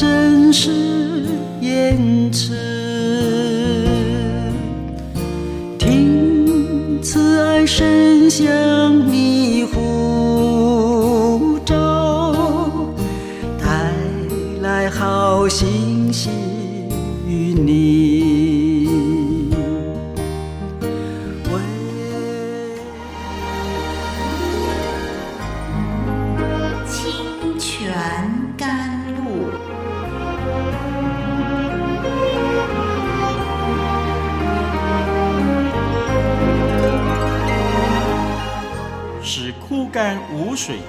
真实言辞，听慈爱声向你呼召，带来好心情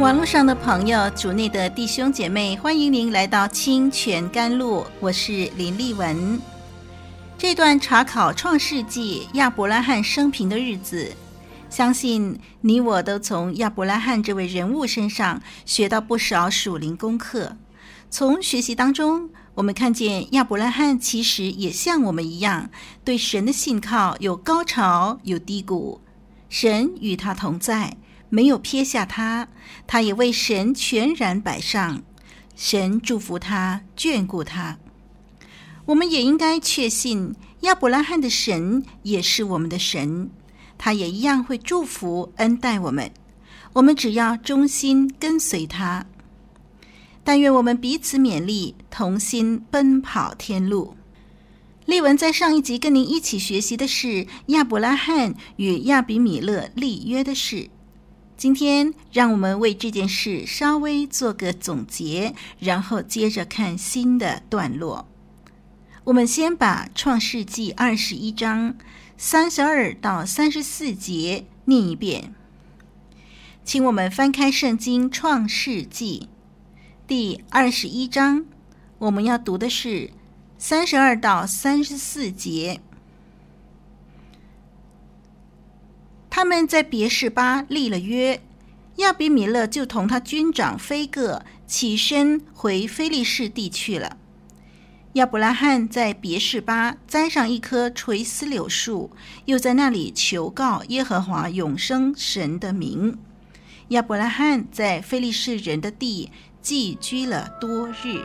网络上的朋友，主内的弟兄姐妹，欢迎您来到清泉甘露，我是林丽文。这段查考创世纪亚伯拉罕生平的日子，相信你我都从亚伯拉罕这位人物身上学到不少属灵功课。从学习当中，我们看见亚伯拉罕其实也像我们一样，对神的信靠有高潮有低谷，神与他同在。没有撇下他，他也为神全然摆上。神祝福他，眷顾他。我们也应该确信，亚伯拉罕的神也是我们的神，他也一样会祝福恩待我们。我们只要忠心跟随他。但愿我们彼此勉励，同心奔跑天路。丽文在上一集跟您一起学习的是亚伯拉罕与亚比米勒立约的事。今天，让我们为这件事稍微做个总结，然后接着看新的段落。我们先把《创世纪》二十一章三十二到三十四节念一遍。请我们翻开圣经《创世纪》第二十一章，我们要读的是三十二到三十四节。他们在别是巴立了约，亚比米勒就同他军长非各起身回非利士地去了。亚伯拉罕在别是巴栽上一棵垂丝柳树，又在那里求告耶和华永生神的名。亚伯拉罕在非利士人的地寄居了多日。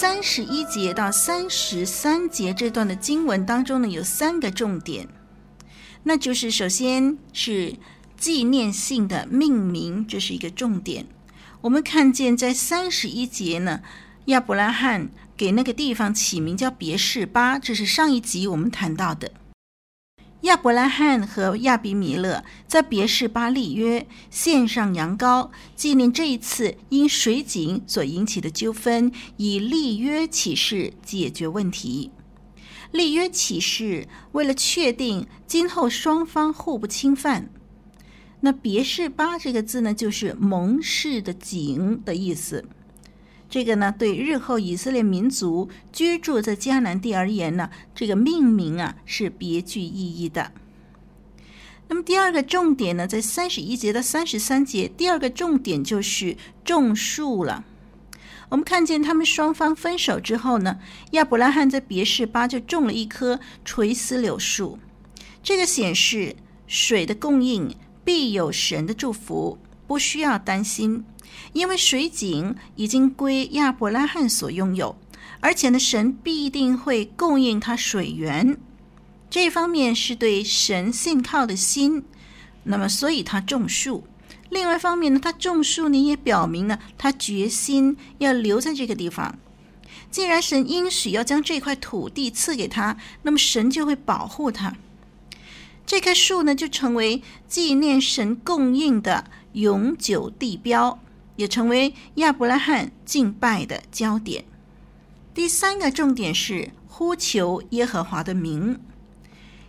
三十一节到三十三节这段的经文当中呢，有三个重点，那就是首先是纪念性的命名，这是一个重点。我们看见在三十一节呢，亚伯拉罕给那个地方起名叫别是巴，这是上一集我们谈到的。亚伯拉罕和亚比米勒在别是巴立约，献上羊羔，纪念这一次因水井所引起的纠纷，以立约起誓解决问题。立约起誓为了确定今后双方互不侵犯。那别是巴这个字呢，就是蒙氏的井的意思。这个呢，对日后以色列民族居住在迦南地而言呢，这个命名啊是别具意义的。那么第二个重点呢，在三十一节到三十三节，第二个重点就是种树了。我们看见他们双方分手之后呢，亚伯拉罕在别是巴就种了一棵垂丝柳树，这个显示水的供应。必有神的祝福，不需要担心，因为水井已经归亚伯拉罕所拥有，而且呢，神必定会供应他水源。这一方面是对神信靠的心，那么所以他种树；另外一方面呢，他种树呢也表明了他决心要留在这个地方。既然神应许要将这块土地赐给他，那么神就会保护他。这棵树呢，就成为纪念神供应的永久地标，也成为亚伯拉罕敬拜的焦点。第三个重点是呼求耶和华的名。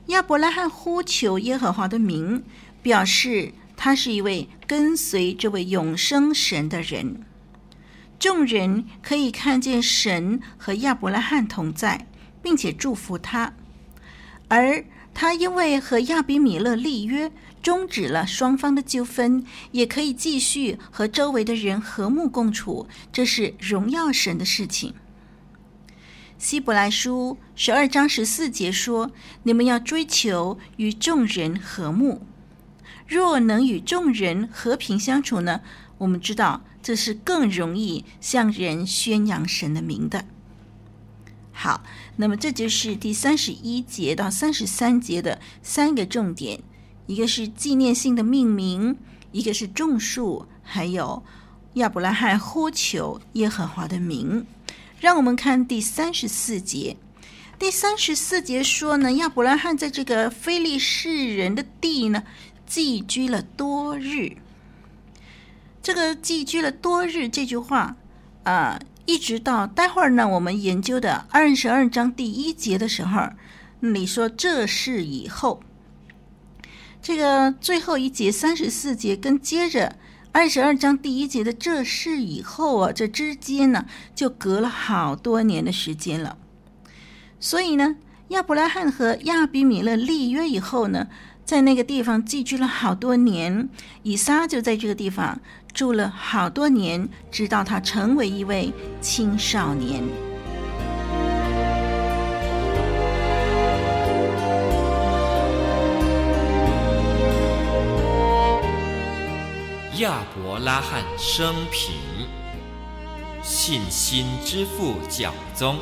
亚伯拉罕呼求耶和华的名，表示他是一位跟随这位永生神的人。众人可以看见神和亚伯拉罕同在，并且祝福他，而。他因为和亚比米勒立约，终止了双方的纠纷，也可以继续和周围的人和睦共处，这是荣耀神的事情。希伯来书十二章十四节说：“你们要追求与众人和睦，若能与众人和平相处呢？我们知道这是更容易向人宣扬神的名的。”好，那么这就是第三十一节到三十三节的三个重点，一个是纪念性的命名，一个是种树，还有亚伯拉罕呼求耶和华的名。让我们看第三十四节。第三十四节说呢，亚伯拉罕在这个非利士人的地呢，寄居了多日。这个寄居了多日这句话啊。一直到待会儿呢，我们研究的二十二章第一节的时候，你说这是以后，这个最后一节三十四节跟接着二十二章第一节的这事以后啊，这之间呢就隔了好多年的时间了。所以呢，亚伯拉罕和亚比米勒立约以后呢，在那个地方寄居了好多年，以撒就在这个地方。住了好多年，直到他成为一位青少年。亚伯拉罕生平，信心之父教宗，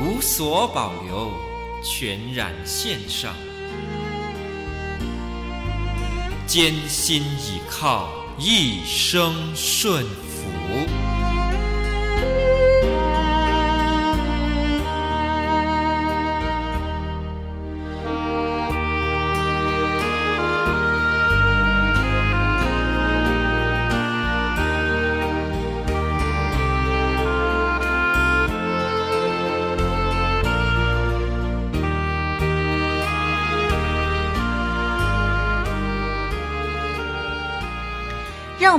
无所保留，全然献上。艰辛倚靠，一生顺服。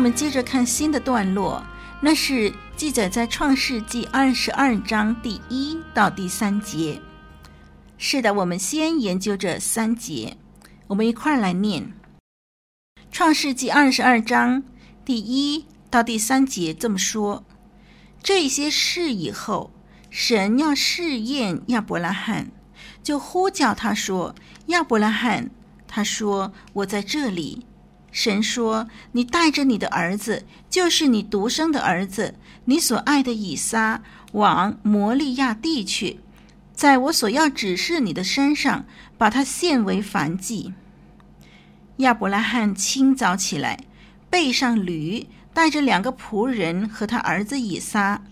我们接着看新的段落，那是记载在创世纪二十二章第一到第三节。是的，我们先研究这三节，我们一块儿来念。创世纪二十二章第一到第三节这么说：这些事以后，神要试验亚伯拉罕，就呼叫他说：“亚伯拉罕。”他说：“我在这里。”神说：“你带着你的儿子，就是你独生的儿子，你所爱的以撒，往摩利亚地去，在我所要指示你的山上，把他献为燔祭。”亚伯拉罕清早起来，背上驴，带着两个仆人和他儿子以撒，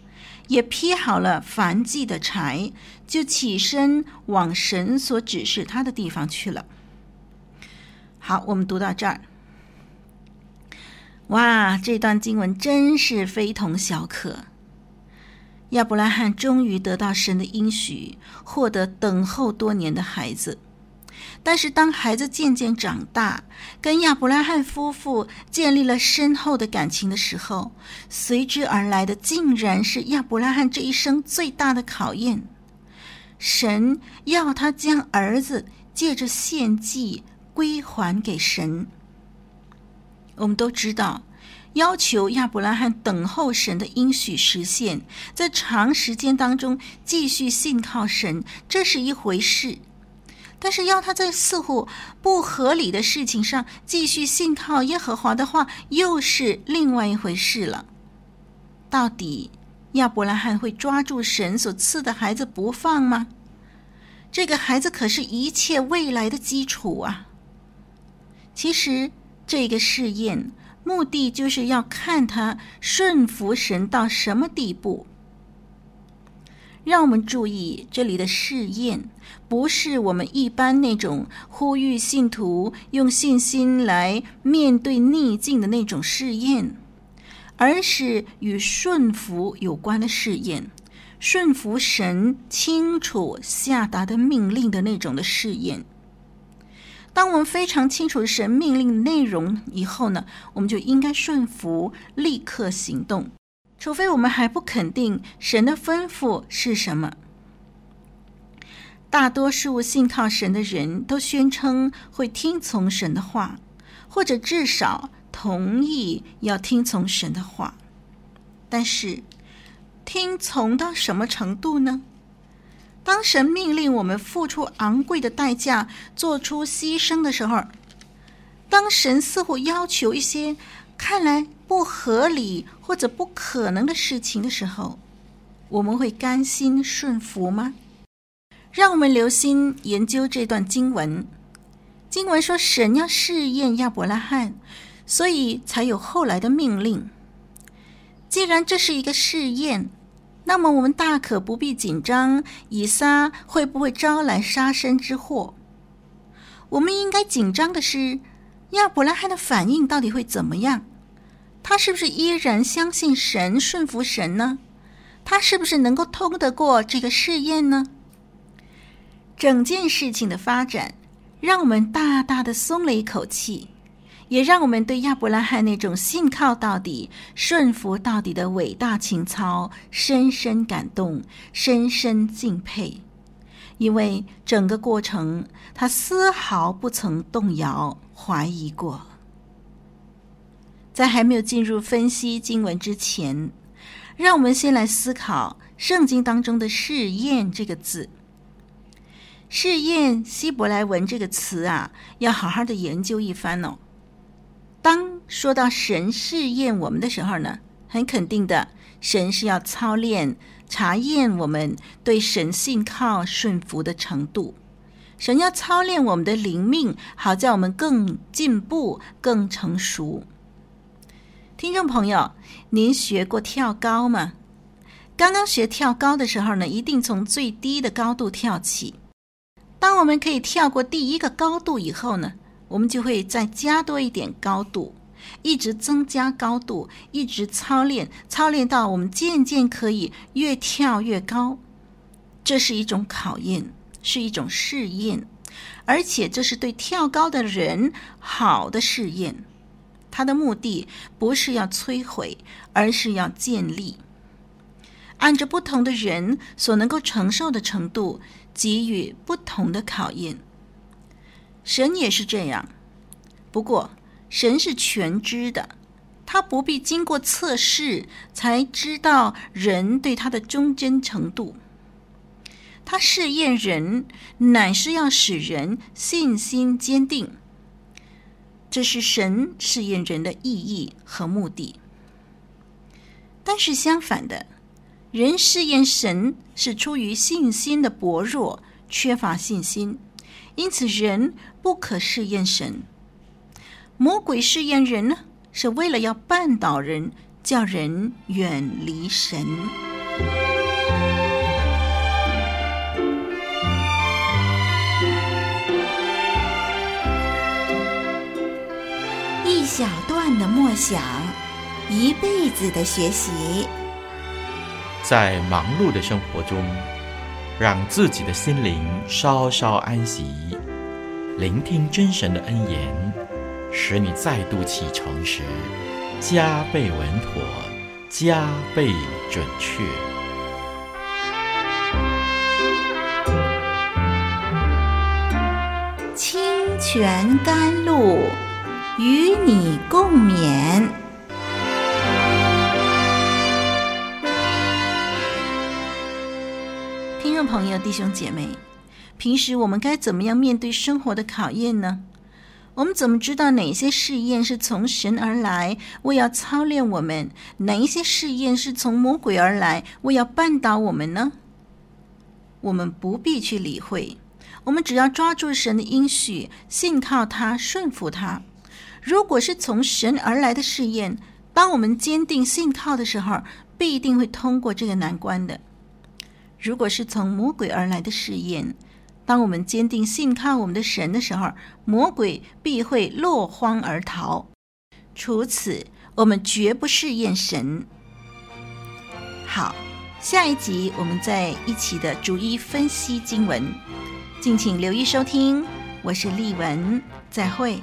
也劈好了燔祭的柴，就起身往神所指示他的地方去了。好，我们读到这儿。哇，这段经文真是非同小可。亚伯拉罕终于得到神的应许，获得等候多年的孩子。但是当孩子渐渐长大，跟亚伯拉罕夫妇建立了深厚的感情的时候，随之而来的竟然是亚伯拉罕这一生最大的考验。神要他将儿子借着献祭归还给神。我们都知道，要求亚伯拉罕等候神的应许实现，在长时间当中继续信靠神，这是一回事。但是要他在似乎不合理的事情上继续信靠耶和华的话，又是另外一回事了。到底亚伯拉罕会抓住神所赐的孩子不放吗？这个孩子可是一切未来的基础啊！其实这个试验目的就是要看他顺服神到什么地步。让我们注意，这里的试验不是我们一般那种呼吁信徒用信心来面对逆境的那种试验，而是与顺服有关的试验，顺服神清楚下达的命令的那种的试验。当我们非常清楚神命令内容以后呢，我们就应该顺服，立刻行动。除非我们还不肯定神的吩咐是什么，大多数信靠神的人都宣称会听从神的话，或者至少同意要听从神的话。但是，听从到什么程度呢？当神命令我们付出昂贵的代价，做出牺牲的时候，当神似乎要求一些看来不合理或者不可能的事情的时候，我们会甘心顺服吗？让我们留心研究这段经文。经文说，神要试验亚伯拉罕，所以才有后来的命令。既然这是一个试验，那么我们大可不必紧张，以撒会不会招来杀身之祸？我们应该紧张的是，亚伯拉罕的反应到底会怎么样？他是不是依然相信神、顺服神呢？他是不是能够通得过这个试验呢？整件事情的发展，让我们大大的松了一口气，也让我们对亚伯拉罕那种信靠到底、顺服到底的伟大情操深深感动、深深敬佩。因为整个过程，他丝毫不曾动摇、怀疑过。在还没有进入分析经文之前，让我们先来思考圣经当中的“试验”这个字。“试验”希伯来文这个词啊，要好好的研究一番哦。当说到神试验我们的时候呢，很肯定的，神是要操练、查验我们对神信靠、顺服的程度。神要操练我们的灵命，好叫我们更进步、更成熟。听众朋友，您学过跳高吗？刚刚学跳高的时候呢，一定从最低的高度跳起。当我们可以跳过第一个高度以后呢，我们就会再加多一点高度，一直增加高度，一直操练，操练到我们渐渐可以越跳越高。这是一种考验，是一种试验，而且这是对跳高的人好的试验。他的目的不是要摧毁，而是要建立。按着不同的人所能够承受的程度，给予不同的考验。神也是这样，不过神是全知的，他不必经过测试才知道人对他的忠贞程度。他试验人，乃是要使人信心坚定。这是神试验人的意义和目的，但是相反的，人试验神是出于信心的薄弱，缺乏信心，因此人不可试验神。魔鬼试验人呢，是为了要绊倒人，叫人远离神。一小段的默想，一辈子的学习。在忙碌的生活中，让自己的心灵稍稍安息，聆听真神的恩言，使你再度启程时，加倍稳妥，加倍准确。清泉甘露，与你共勉。朋友、弟兄姐妹，平时我们该怎么样面对生活的考验呢？我们怎么知道哪些试验是从神而来，为要操练我们；哪一些试验是从魔鬼而来，为要绊倒我们呢？我们不必去理会，我们只要抓住神的应许，信靠他，顺服他。如果是从神而来的试验，当我们坚定信靠的时候，必定会通过这个难关的。如果是从魔鬼而来的试验，当我们坚定信靠我们的神的时候，魔鬼必会落荒而逃。除此，我们绝不试验神。好，下一集我们再一起的逐一分析经文，敬请留意收听。我是丽文，再会。